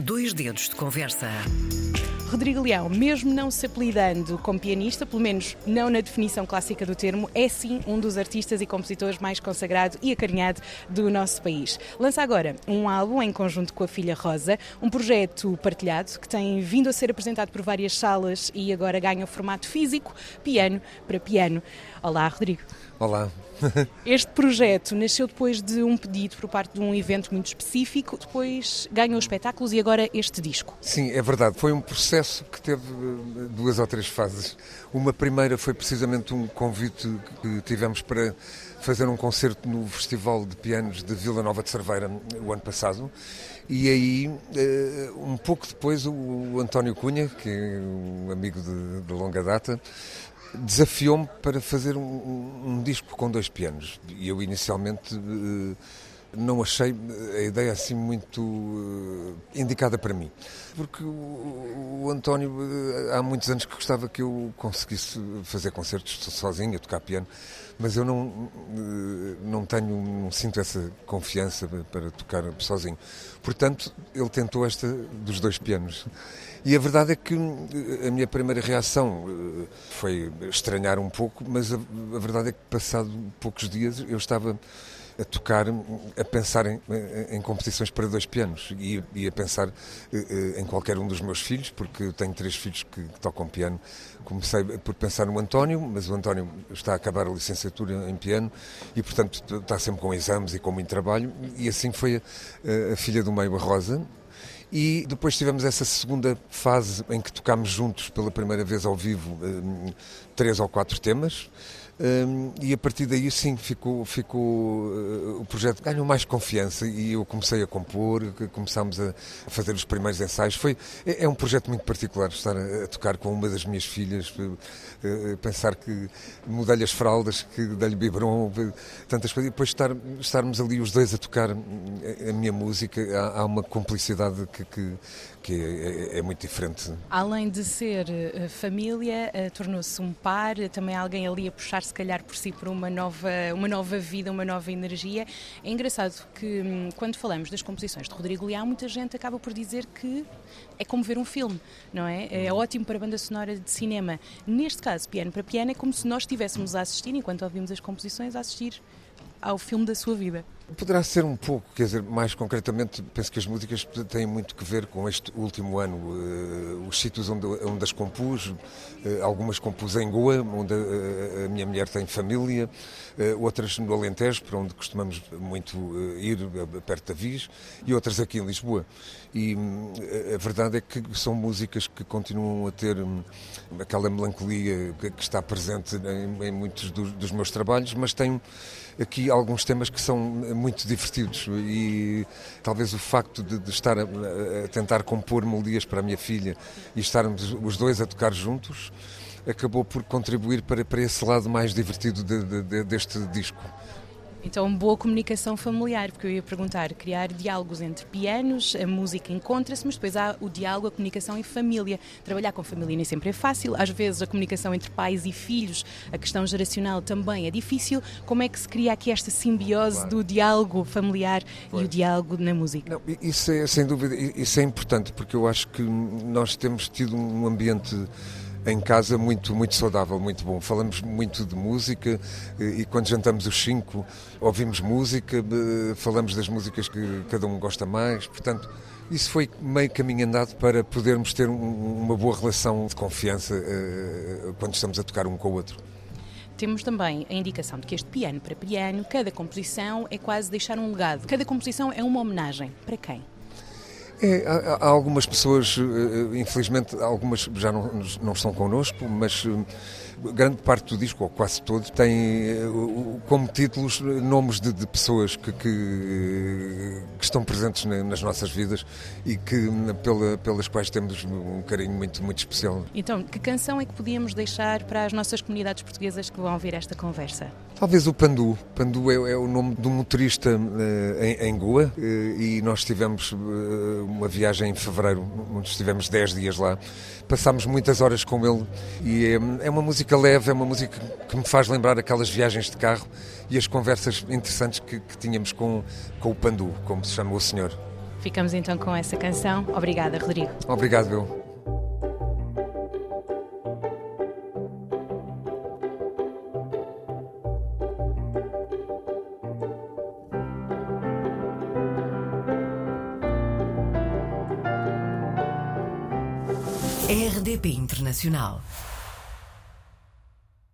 Dois dedos de conversa. Rodrigo Leão, mesmo não se apelidando como pianista, pelo menos não na definição clássica do termo, é sim um dos artistas e compositores mais consagrado e acarinhado do nosso país. Lança agora um álbum em conjunto com a filha Rosa, um projeto partilhado que tem vindo a ser apresentado por várias salas e agora ganha o formato físico, piano para piano. Olá, Rodrigo. Olá. Este projeto nasceu depois de um pedido por parte de um evento muito específico, depois ganhou espetáculos e agora este disco. Sim, é verdade. Foi um processo que teve eh, duas ou três fases. Uma primeira foi precisamente um convite que tivemos para fazer um concerto no Festival de Pianos de Vila Nova de Cerveira o ano passado. E aí, eh, um pouco depois, o António Cunha, que é um amigo de, de longa data, desafiou-me para fazer um, um, disco com dois pianos. E eu inicialmente não achei a ideia assim muito uh, indicada para mim. Porque o, António uh, há muitos anos que gostava que eu conseguisse fazer concertos sozinho, tocar piano, mas eu não, não tenho, não sinto essa confiança para tocar sozinho. Portanto, ele tentou esta dos dois pianos. E a verdade é que a minha primeira reação eh, foi estranhar um pouco, mas a, a verdade é que, passado poucos dias, eu estava a tocar, a pensar em, em composições para dois pianos e, e, a pensar eh, em qualquer um dos meus filhos, porque tenho três filhos que, que, tocam piano. Comecei por pensar no António, mas o António está a acabar a licenciatura em piano e, portanto, está sempre com exames e com muito trabalho. E assim foi a, a filha do meio, a Rosa, e depois tivemos essa segunda fase em que tocámos juntos pela primeira vez ao vivo eh, três ou quatro temas. Um, e a partir daí, sim, ficou, ficou uh, o projeto ganhou mais confiança e eu comecei a compor, começámos a, a fazer os primeiros ensaios. Foi, é, é, um projeto muito particular estar a, a tocar com uma das minhas filhas, uh, pensar que mudei-lhe as fraldas, que dei-lhe biberon, tantas coisas, e depois estar, estarmos ali os dois a tocar a, minha música, há, há uma cumplicidade que, que, que é, é, é, muito diferente. Além de ser família, tornou-se um par, também alguém ali a puxar se calhar por si por uma nova, uma nova vida, uma nova energia. É engraçado que hum, quando falamos das composições de Rodrigo Leão, muita gente acaba por dizer que é como ver um filme, não é? É ótimo para banda sonora de cinema. Neste caso, piano para piano, é como se nós estivéssemos a assistir, enquanto ouvimos as composições, a assistir ao filme da sua vida. Poderá ser um pouco, quer dizer, mais concretamente, penso que as músicas têm muito que ver com este último ano. Uh, os sítios onde, onde as compus, uh, algumas compus em Goa, onde a, a minha mulher tem família, outras no Alentejo, para onde costumamos muito ir, perto da Viz, e outras aqui em Lisboa. E hum, a verdade é que são músicas que continuam a ter hum, aquela melancolia que, está presente em, muitos dos, dos meus trabalhos, mas tem aqui alguns temas que são muito divertidos e talvez o facto de, de estar a, a, tentar compor melodias para a minha filha e estarmos os dois a tocar juntos acabou por contribuir para, para esse lado mais divertido de, de, deste disco. Então, boa comunicação familiar, porque eu ia perguntar, criar diálogos entre pianos, a música encontra-se, mas depois há o diálogo, a comunicação em família. Trabalhar com família nem sempre é fácil, às vezes a comunicação entre pais e filhos, a questão geracional também é difícil. Como é que se cria aqui esta simbiose claro. do diálogo familiar pois. e o diálogo na música? Não, isso é, sem dúvida, isso é importante, porque eu acho que nós temos tido um ambiente em casa muito, muito saudável, muito bom. Falamos muito de música e quando jantamos os cinco ouvimos música, falamos das músicas que cada um gosta mais, portanto isso foi meio caminho andado para podermos ter uma boa relação de confiança eh, quando estamos a tocar um com o outro. Temos também a indicação de que este piano para piano, cada composição é quase deixar um legado. Cada composição é uma homenagem. Para quem? É, há, há, algumas pessoas, eh, eh, infelizmente, algumas já não, não estão connosco, mas eh, grande parte do disco, ou quase todo, tem como títulos nomes de, de pessoas que, que, que, estão presentes nas nossas vidas e que, pela, pelas quais temos um carinho muito, muito especial. Então, que canção é que podíamos deixar para as nossas comunidades portuguesas que vão ouvir esta conversa? Talvez o Pandu. Pandu é, é o nome de um motorista em, em, Goa e nós tivemos uma viagem em fevereiro, onde estivemos 10 dias lá. Passámos muitas horas com ele e é, é uma música leve, é uma música que me faz lembrar aquelas viagens de carro e as conversas interessantes que, que tínhamos com, com o Pandu, como se chama o senhor. Ficamos então com essa canção. Obrigada, Rodrigo. Obrigado, eu. RDP Internacional.